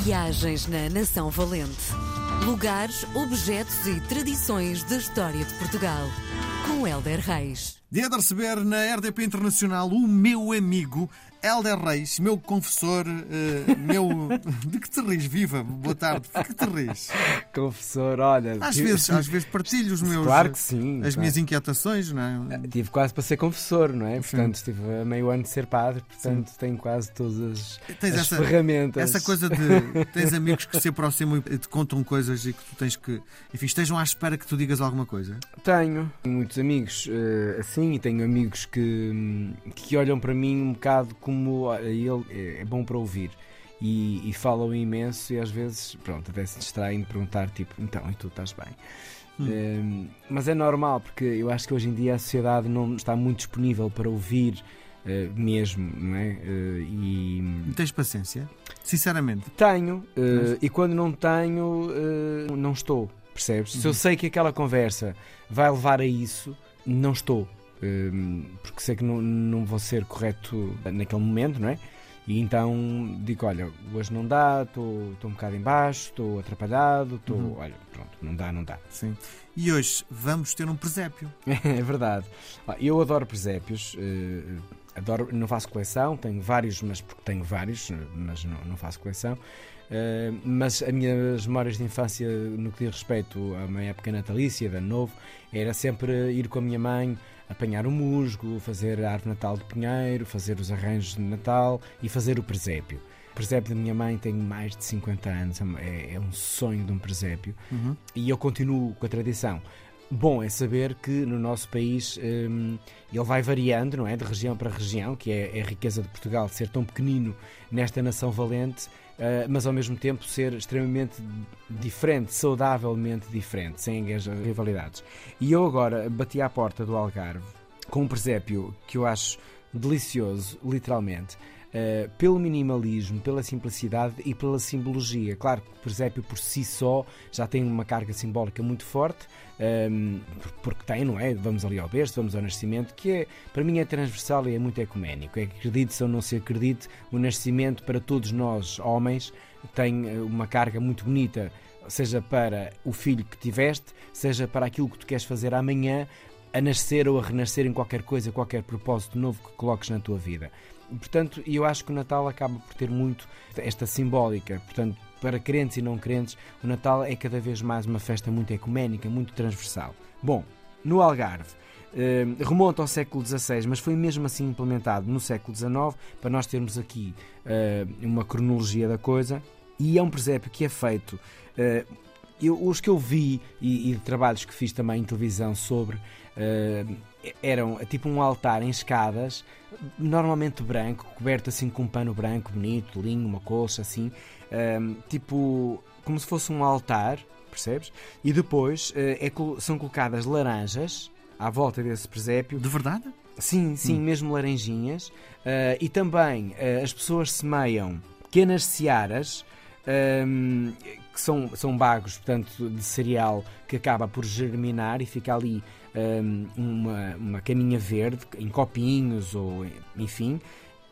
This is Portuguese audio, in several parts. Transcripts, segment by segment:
Viagens na Nação Valente. Lugares, objetos e tradições da história de Portugal. Com Helder Reis. Dia de receber na RDP Internacional o meu amigo Helder Reis, meu confessor, eh, meu. De que te ris? Viva, boa tarde. De que te ris? Confessor, olha. Às vezes, às vezes partilho os meus. Claro que sim. As claro. minhas inquietações, não é? Tive quase para ser confessor, não é? Portanto, estive a meio ano de ser padre, portanto, tenho quase todas as, Tens as essa, ferramentas. essa coisa de. Tens amigos que se aproximam e te contam coisas e que tu tens que. Enfim, estejam à espera que tu digas alguma coisa. Tenho muitos amigos eh, assim e tenho amigos que, hum, que olham para mim um bocado como ele é, é bom para ouvir. E, e falam imenso e às vezes, pronto, até se distraem de perguntar, tipo, então, e tu estás bem? Eh, mas é normal, porque eu acho que hoje em dia a sociedade não está muito disponível para ouvir eh, mesmo, não é? Eh, e tens paciência? Sinceramente. tenho, eh, Mas- e quando não tenho, não estou, percebes? Se eu Uhum. sei que aquela conversa vai levar a isso, não estou. Eh, porque sei que não, não vou ser correto naquele momento, não é? E então digo: olha, hoje não dá, estou um bocado em baixo, estou atrapalhado, estou. Uhum. Olha, pronto, não dá, não dá. Sim. E hoje vamos ter um presépio. É verdade. Eu adoro presépios. eh, Adoro, não faço coleção, tenho vários, mas porque tenho vários, mas não, não faço coleção. Eh, mas as minhas memórias de infância, no que diz respeito à minha época natalícia, de ano novo, era sempre ir com a minha mãe apanhar o musgo, fazer a árvore Natal de Pinheiro, fazer os arranjos de Natal e fazer o presépio. O presépio da minha mãe tem mais de 50 anos, é, é um sonho de um presépio Uhum. e eu continuo com a tradição. Bom é saber que no nosso país hum, ele vai variando, não é? De região para região, que é, é a riqueza de Portugal ser tão pequenino nesta nação valente, ah, mas ao mesmo tempo ser extremamente diferente, saudavelmente diferente, sem rivalidades. E eu agora bati à porta do Algarve com um presépio que eu acho delicioso, literalmente. Uh, pelo minimalismo, pela simplicidade e pela simbologia. Claro que o presépio por si só já tem uma carga simbólica muito forte, um, porque tem, não é? Vamos ali ao berço, vamos ao nascimento, que é, para mim é transversal e é muito ecuménico. É que acredite ou não se acredite, o nascimento para todos nós, homens, tem uh, uma carga muito bonita, seja para o filho que tiveste, seja para aquilo que tu queres fazer amanhã, a nascer ou a renascer em qualquer coisa, qualquer propósito novo que coloques na tua vida. Portanto, eu acho que o Natal acaba por ter muito esta simbólica. Portanto, para crentes e não crentes, o Natal é cada vez mais uma festa muito ecuménica, muito transversal. Bom, no Algarve, eh, remonta ao século XVI, mas foi mesmo assim implementado no século XIX, para nós termos aqui eh, uma cronologia da coisa. E é um presépio que é feito. eh, eu- os que eu vi e, e trabalhos que fiz também em televisão sobre eram tipo um altar em escadas, normalmente branco, coberto assim com um pano branco bonito, linho, uma colcha assim, eh, tipo como se fosse um altar, percebes? E depois eh, é são colocadas laranjas à volta desse presépio De verdade? Sim, sim, mesmo laranjinhas. Ah, e também ah, as pessoas semeiam pequenas searas, ahm, que são, são bagos, portanto, de cereal que acaba por germinar e fica ali uma, uma caminha verde em copinhos ou enfim.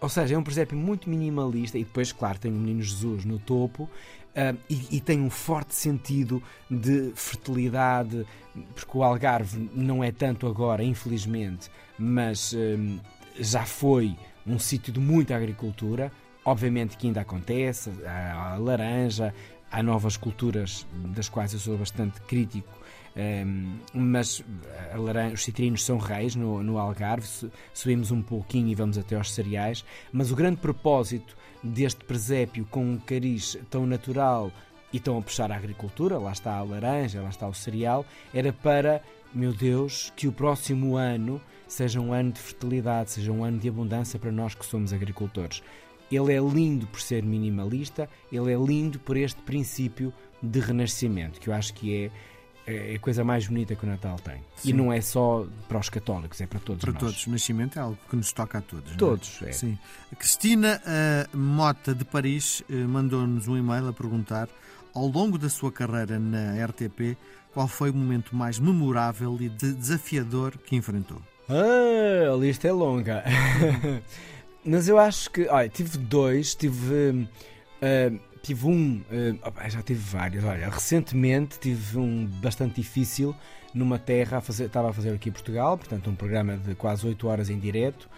Ou seja, é um presépio muito minimalista e depois, claro, tem o Menino Jesus no topo ah, e, e tem um forte sentido de fertilidade, porque o Algarve não é tanto agora, infelizmente, mas hum, já foi um sítio de muita agricultura. Obviamente que ainda acontece, há a laranja, há novas culturas das quais eu sou bastante crítico, hum, mas a laranja, os citrinos são reis no, no Algarve, su- subimos um pouquinho e vamos até aos cereais, mas o grande propósito deste presépio com um cariz tão natural e estão a puxar a agricultura, lá está a laranja, lá está o cereal, era para, meu Deus, que o próximo ano seja um ano de fertilidade, seja um ano de abundância para nós que somos agricultores. Ele é lindo por ser minimalista, ele é lindo por este princípio de renascimento, que eu acho que é é a coisa mais bonita que o Natal tem. Sim. E não é só para os católicos, é para todos Para nós. todos. O nascimento é algo que nos toca a todos. é? Todos, é. Sim. A Cristina eh, Mota de Paris eh, mandou-nos um e-mail a perguntar, ao longo da sua carreira na RTP, qual foi o momento mais memorável e de- desafiador que enfrentou? Ah, a lista é longa. Mas eu acho que, olha, tive dois, tive ah, tive um, uh, já tive vários. Olha, recentemente tive um bastante difícil numa terra, a fazer, estava a fazer aqui em Portugal, portanto, um programa de quase 8 horas em direto,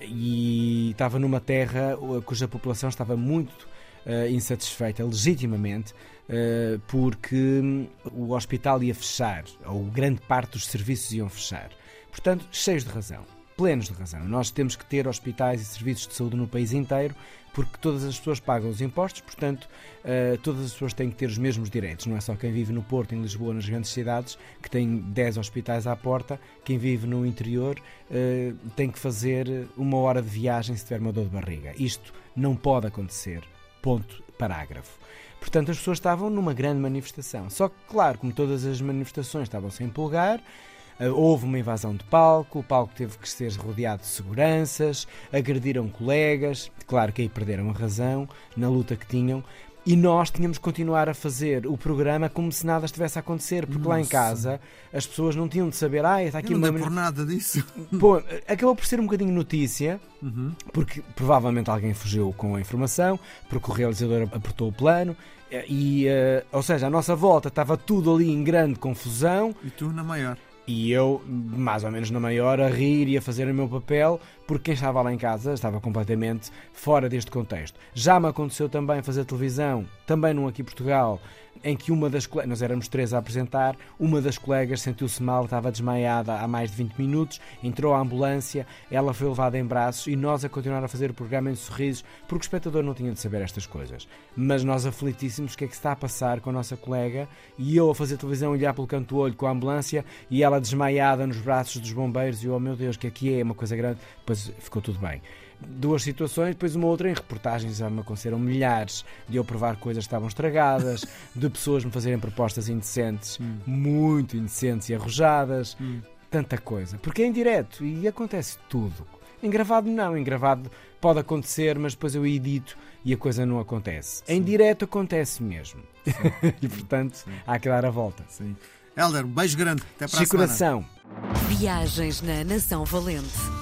e estava numa terra cuja população estava muito uh, insatisfeita, legitimamente, uh, porque o hospital ia fechar, ou grande parte dos serviços iam fechar. Portanto, cheios de razão plenos de razão. Nós temos que ter hospitais e serviços de saúde no país inteiro, porque todas as pessoas pagam os impostos, portanto, uh, todas as pessoas têm que ter os mesmos direitos. Não é só quem vive no Porto, em Lisboa, nas grandes cidades, que tem 10 hospitais à porta. Quem vive no interior uh, tem que fazer uma hora de viagem se tiver uma dor de barriga. Isto não pode acontecer. Ponto. Parágrafo. Portanto, as pessoas estavam numa grande manifestação. Só que, claro, como todas as manifestações estavam sem empolgar, eh, houve uma invasão de palco, o palco teve que ser rodeado de seguranças, agrediram colegas, claro que aí perderam a razão na luta que tinham. E nós tínhamos que continuar a fazer o programa como se nada estivesse a acontecer, porque Nossa. lá em casa as pessoas não tinham de saber, ah, está aqui Eu não uma. Não por nada disso. Pô, acabou por ser um bocadinho notícia, uhum. porque provavelmente alguém fugiu com a informação, porque o realizador apertou o plano, e, uh, ou seja, a nossa volta estava tudo ali em grande confusão. E tu na maior. E eu, mais ou menos na maior, a rir e a fazer o meu papel, porque quem estava lá em casa estava completamente fora deste contexto. Já me aconteceu também fazer televisão, também num aqui Portugal, em que uma das colegas, nós éramos três a apresentar, uma das colegas sentiu-se mal, estava desmaiada há mais de 20 minutos, entrou a ambulância, ela foi levada em braços e nós a continuar a fazer o programa em sorrisos, porque o espectador não tinha de saber estas coisas. Mas nós aflitíssimos, o que é que está a passar com a nossa colega e eu a fazer televisão, olhar pelo canto do olho com a ambulância e ela desmaiada nos braços dos bombeiros e eu, oh meu Deus, que aqui é uma coisa grande, depois ficou tudo bem duas situações, depois uma outra em reportagens já me aconteceram milhares de eu provar coisas que estavam estragadas, de pessoas me fazerem propostas indecentes, hum. muito indecentes e arrojadas, hum. tanta coisa. Porque é em direto e acontece tudo. Em gravado não, em gravado pode acontecer, mas depois eu edito e a coisa não acontece. Sim. Em direto acontece mesmo. e portanto Sim. há que dar a volta. Sim. Helder, um beijo grande. Até para Chico a semana. Viagens na Nação Valente.